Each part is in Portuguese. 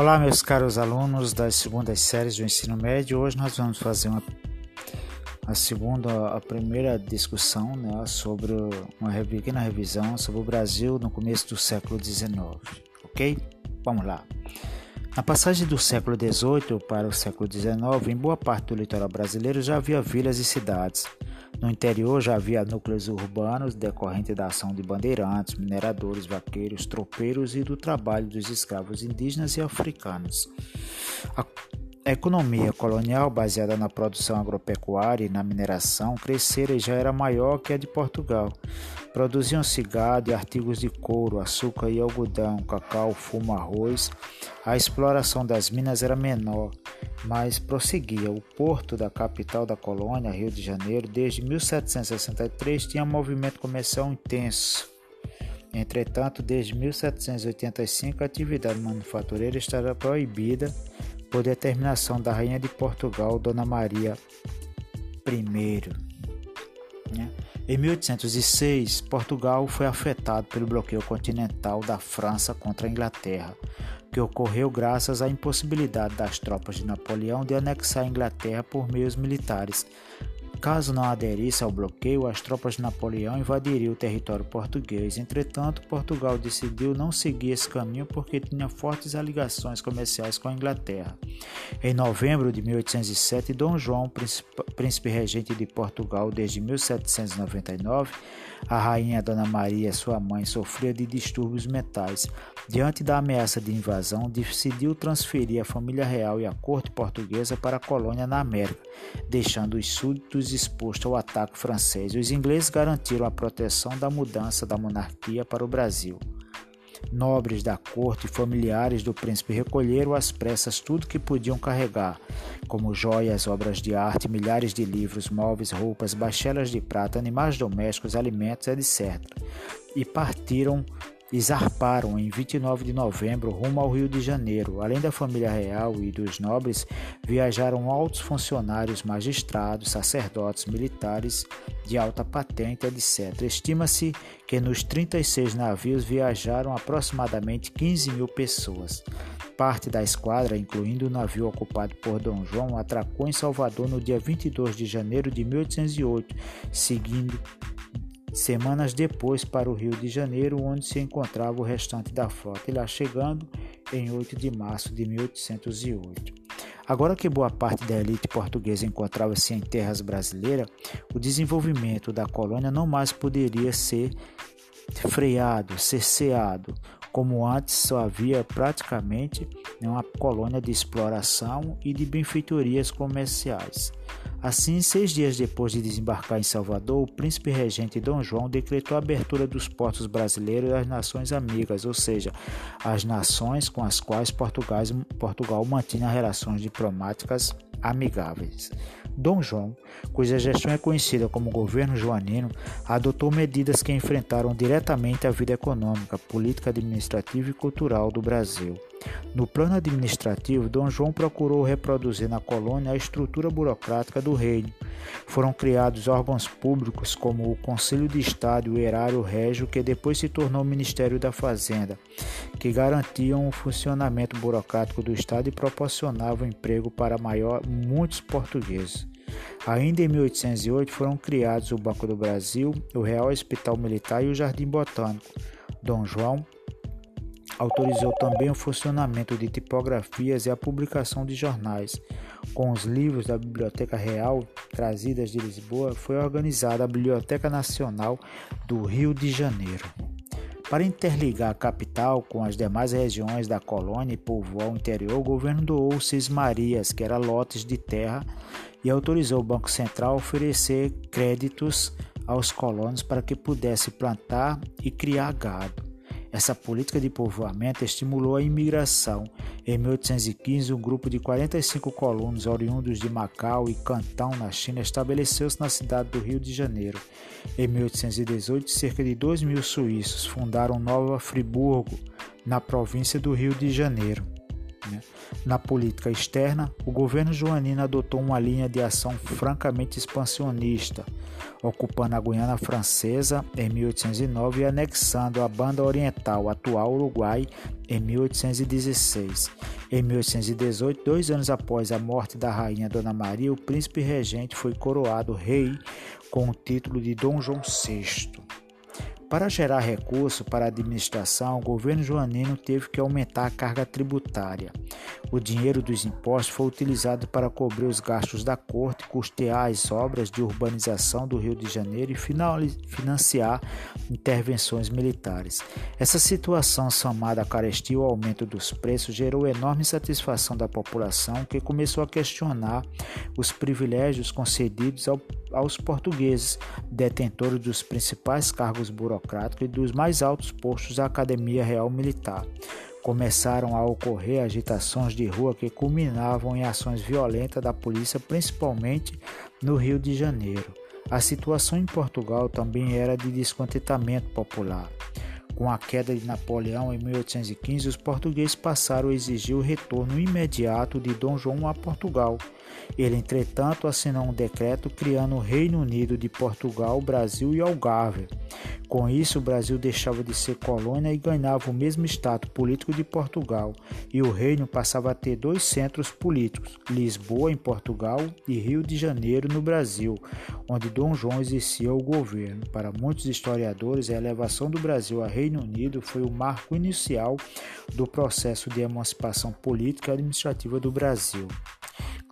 Olá, meus caros alunos das segundas séries do ensino médio. Hoje nós vamos fazer uma a segunda, a primeira discussão né, sobre uma pequena revisão sobre o Brasil no começo do século XIX, ok? Vamos lá. Na passagem do século XVIII para o século XIX, em boa parte do litoral brasileiro já havia vilas e cidades. No interior já havia núcleos urbanos decorrente da ação de bandeirantes, mineradores, vaqueiros, tropeiros e do trabalho dos escravos indígenas e africanos. A a economia colonial, baseada na produção agropecuária e na mineração, crescera e já era maior que a de Portugal. Produziam-se gado e artigos de couro, açúcar e algodão, cacau, fumo, arroz. A exploração das minas era menor, mas prosseguia. O porto da capital da colônia, Rio de Janeiro, desde 1763 tinha um movimento comercial intenso. Entretanto, desde 1785 a atividade manufatureira estava proibida por determinação da Rainha de Portugal, Dona Maria I. Né? Em 1806, Portugal foi afetado pelo bloqueio continental da França contra a Inglaterra, que ocorreu graças à impossibilidade das tropas de Napoleão de anexar a Inglaterra por meios militares, Caso não aderisse ao bloqueio, as tropas de Napoleão invadiriam o território português. Entretanto, Portugal decidiu não seguir esse caminho porque tinha fortes ligações comerciais com a Inglaterra. Em novembro de 1807, Dom João, príncipe regente de Portugal desde 1799, a rainha Dona Maria, sua mãe, sofria de distúrbios mentais. Diante da ameaça de invasão, decidiu transferir a família real e a corte portuguesa para a colônia na América, deixando os súditos exposto ao ataque francês, os ingleses garantiram a proteção da mudança da monarquia para o Brasil. Nobres da corte e familiares do príncipe recolheram às pressas tudo que podiam carregar, como joias, obras de arte, milhares de livros, móveis, roupas, bachelas de prata, animais domésticos, alimentos, etc. E partiram e zarparam em 29 de novembro rumo ao Rio de Janeiro. Além da família real e dos nobres, viajaram altos funcionários, magistrados, sacerdotes, militares de alta patente, etc. Estima-se que nos 36 navios viajaram aproximadamente 15 mil pessoas. Parte da esquadra, incluindo o navio ocupado por Dom João, atracou em Salvador no dia 22 de janeiro de 1808, seguindo semanas depois para o Rio de Janeiro, onde se encontrava o restante da frota, e lá chegando em 8 de março de 1808. Agora que boa parte da elite portuguesa encontrava-se em terras brasileiras, o desenvolvimento da colônia não mais poderia ser freado, cerceado, como antes só havia praticamente uma colônia de exploração e de benfeitorias comerciais. Assim, seis dias depois de desembarcar em Salvador, o príncipe regente Dom João decretou a abertura dos portos brasileiros às nações amigas, ou seja, às nações com as quais Portugal, Portugal mantinha relações diplomáticas amigáveis. Dom João, cuja gestão é conhecida como governo joanino, adotou medidas que enfrentaram diretamente a vida econômica, política, administrativa e cultural do Brasil. No plano administrativo, Dom João procurou reproduzir na colônia a estrutura burocrática do reino. Foram criados órgãos públicos como o Conselho de Estado e o Erário Régio, que depois se tornou o Ministério da Fazenda, que garantiam o funcionamento burocrático do Estado e proporcionavam emprego para maior, muitos portugueses. Ainda em 1808 foram criados o Banco do Brasil, o Real Hospital Militar e o Jardim Botânico. Dom João autorizou também o funcionamento de tipografias e a publicação de jornais. Com os livros da Biblioteca Real trazidas de Lisboa, foi organizada a Biblioteca Nacional do Rio de Janeiro. Para interligar a capital com as demais regiões da colônia e povoar o interior, o governo doou Cismarias, que era lotes de terra, e autorizou o Banco Central a oferecer créditos aos colonos para que pudesse plantar e criar gado. Essa política de povoamento estimulou a imigração. Em 1815, um grupo de 45 colonos oriundos de Macau e Cantão, na China, estabeleceu-se na cidade do Rio de Janeiro. Em 1818, cerca de 2 mil suíços fundaram Nova Friburgo, na província do Rio de Janeiro. Né? Na política externa, o governo joanino adotou uma linha de ação francamente expansionista, ocupando a Guiana Francesa em 1809 e anexando a Banda Oriental, atual Uruguai, em 1816. Em 1818, dois anos após a morte da rainha Dona Maria, o príncipe regente foi coroado rei com o título de Dom João VI. Para gerar recursos para a administração, o governo joanino teve que aumentar a carga tributária. O dinheiro dos impostos foi utilizado para cobrir os gastos da corte, custear as obras de urbanização do Rio de Janeiro e financiar intervenções militares. Essa situação, somada à carestia e ao aumento dos preços, gerou enorme insatisfação da população, que começou a questionar os privilégios concedidos ao, aos portugueses, detentores dos principais cargos burocráticos burocrático e dos mais altos postos da Academia Real Militar. Começaram a ocorrer agitações de rua que culminavam em ações violentas da polícia, principalmente no Rio de Janeiro. A situação em Portugal também era de descontentamento popular. Com a queda de Napoleão em 1815, os portugueses passaram a exigir o retorno imediato de Dom João a Portugal. Ele, entretanto, assinou um decreto criando o Reino Unido de Portugal, Brasil e Algarve. Com isso, o Brasil deixava de ser colônia e ganhava o mesmo status político de Portugal, e o reino passava a ter dois centros políticos, Lisboa, em Portugal, e Rio de Janeiro, no Brasil, onde Dom João exercia o governo. Para muitos historiadores, a elevação do Brasil a Reino Unido foi o marco inicial do processo de emancipação política e administrativa do Brasil.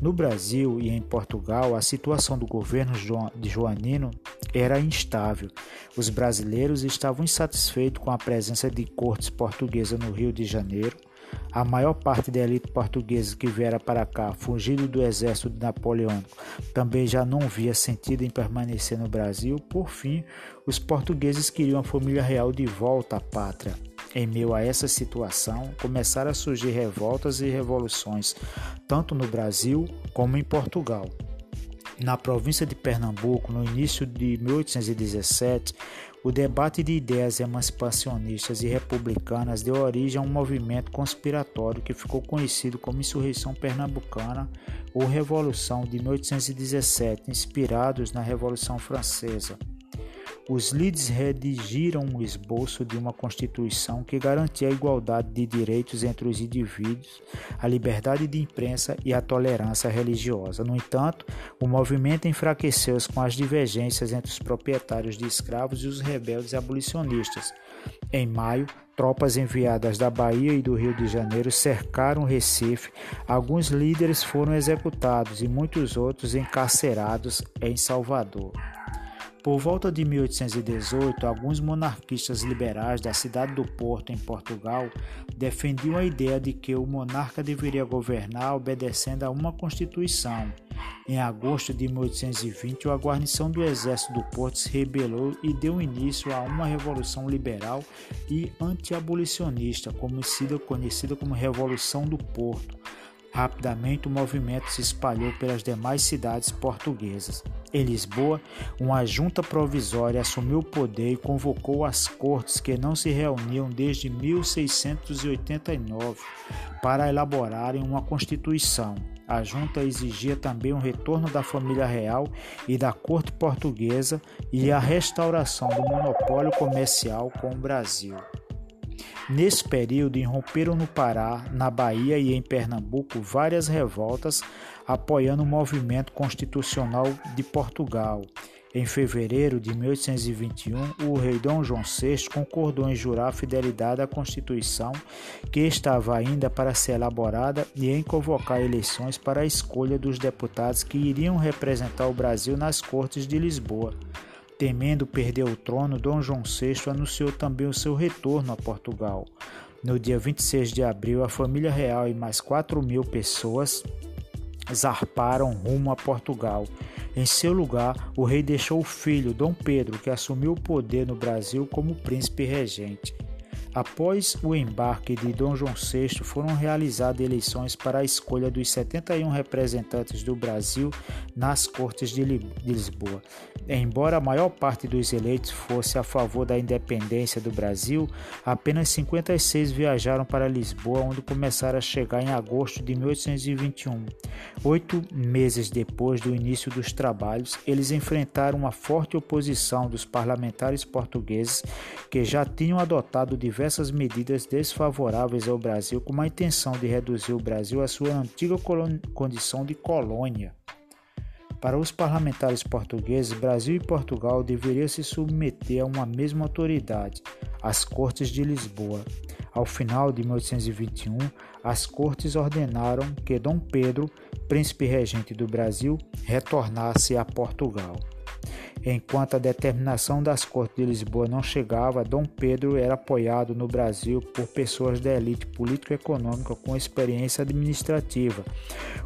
No Brasil e em Portugal, a situação do governo de Joanino era instável. Os brasileiros estavam insatisfeitos com a presença de cortes portuguesas no Rio de Janeiro. A maior parte da elite portuguesa que viera para cá, fugindo do exército napoleônico, também já não via sentido em permanecer no Brasil. Por fim, os portugueses queriam a família real de volta à pátria. Em meio a essa situação, começaram a surgir revoltas e revoluções, tanto no Brasil como em Portugal. Na província de Pernambuco, no início de 1817, o debate de ideias emancipacionistas e republicanas deu origem a um movimento conspiratório que ficou conhecido como Insurreição Pernambucana ou Revolução de 1817, inspirados na Revolução Francesa. Os líderes redigiram um esboço de uma Constituição que garantia a igualdade de direitos entre os indivíduos, a liberdade de imprensa e a tolerância religiosa. No entanto, o movimento enfraqueceu-se com as divergências entre os proprietários de escravos e os rebeldes abolicionistas. Em maio, tropas enviadas da Bahia e do Rio de Janeiro cercaram Recife. Alguns líderes foram executados e muitos outros encarcerados em Salvador. Por volta de 1818, alguns monarquistas liberais da cidade do Porto, em Portugal, defendiam a ideia de que o monarca deveria governar obedecendo a uma constituição. Em agosto de 1820, a guarnição do exército do Porto se rebelou e deu início a uma revolução liberal e anti-abolicionista, conhecida como Revolução do Porto. Rapidamente, o movimento se espalhou pelas demais cidades portuguesas. Em Lisboa, uma junta provisória assumiu o poder e convocou as cortes que não se reuniam desde 1689 para elaborarem uma constituição. A junta exigia também o retorno da família real e da corte portuguesa e a restauração do monopólio comercial com o Brasil. Nesse período, irromperam no Pará, na Bahia e em Pernambuco várias revoltas apoiando o movimento constitucional de Portugal. Em fevereiro de 1821, o rei Dom João VI concordou em jurar fidelidade à Constituição, que estava ainda para ser elaborada, e em convocar eleições para a escolha dos deputados que iriam representar o Brasil nas Cortes de Lisboa. Temendo perder o trono, Dom João VI anunciou também o seu retorno a Portugal. No dia 26 de abril, a família real e mais 4 mil pessoas zarparam rumo a Portugal. Em seu lugar, o rei deixou o filho, Dom Pedro, que assumiu o poder no Brasil como príncipe regente. Após o embarque de Dom João VI, foram realizadas eleições para a escolha dos 71 representantes do Brasil nas Cortes de Lisboa. Embora a maior parte dos eleitos fosse a favor da independência do Brasil, apenas 56 viajaram para Lisboa, onde começaram a chegar em agosto de 1821. Oito meses depois do início dos trabalhos, eles enfrentaram uma forte oposição dos parlamentares portugueses que já tinham adotado diversas medidas desfavoráveis ao Brasil com a intenção de reduzir o Brasil à sua antiga condição de colônia. Para os parlamentares portugueses, Brasil e Portugal deveriam se submeter a uma mesma autoridade, as Cortes de Lisboa. Ao final de 1821, as Cortes ordenaram que Dom Pedro, príncipe regente do Brasil, retornasse a Portugal. Enquanto a determinação das Cortes de Lisboa não chegava, Dom Pedro era apoiado no Brasil por pessoas da elite político-econômica com experiência administrativa,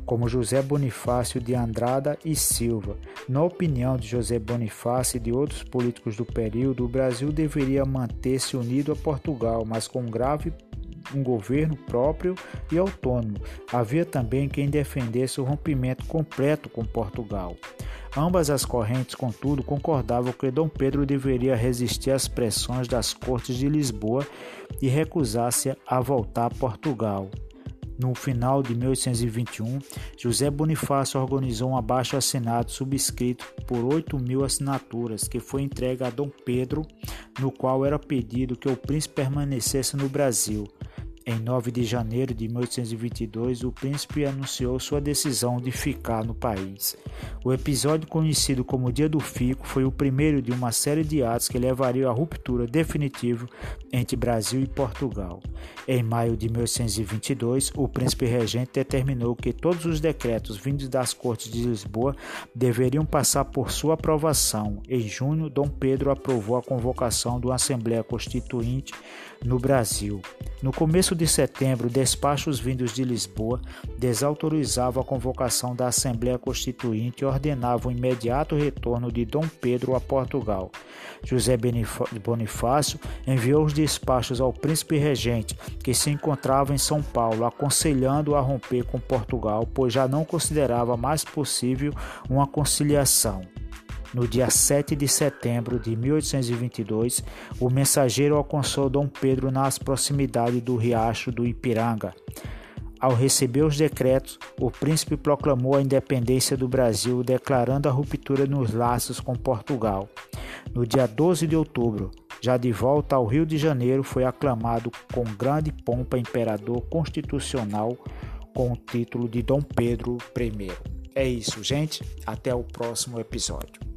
como José Bonifácio de Andrada e Silva. Na opinião de José Bonifácio e de outros políticos do período, o Brasil deveria manter-se unido a Portugal, mas com grave um governo próprio e autônomo. Havia também quem defendesse o rompimento completo com Portugal. Ambas as correntes, contudo, concordavam que Dom Pedro deveria resistir às pressões das cortes de Lisboa e recusar-se a voltar a Portugal. No final de 1821, José Bonifácio organizou um abaixo-assinado subscrito por 8 mil assinaturas, que foi entregue a Dom Pedro, no qual era pedido que o príncipe permanecesse no Brasil. Em 9 de janeiro de 1822, o príncipe anunciou sua decisão de ficar no país. O episódio conhecido como Dia do Fico foi o primeiro de uma série de atos que levariam à ruptura definitiva entre Brasil e Portugal. Em maio de 1822, o príncipe regente determinou que todos os decretos vindos das Cortes de Lisboa deveriam passar por sua aprovação. Em junho, Dom Pedro aprovou a convocação de uma Assembleia Constituinte no Brasil. No começo de setembro, despachos vindos de Lisboa desautorizavam a convocação da Assembleia Constituinte e ordenavam o imediato retorno de Dom Pedro a Portugal. José Bonifácio enviou os despachos ao príncipe regente, que se encontrava em São Paulo, aconselhando-o a romper com Portugal, pois já não considerava mais possível uma conciliação. No dia 7 de setembro de 1822, o mensageiro alcançou Dom Pedro nas proximidades do riacho do Ipiranga. Ao receber os decretos, o príncipe proclamou a independência do Brasil, declarando a ruptura nos laços com Portugal. No dia 12 de outubro, já de volta ao Rio de Janeiro, foi aclamado com grande pompa imperador constitucional com o título de Dom Pedro I. É isso, gente. Até o próximo episódio.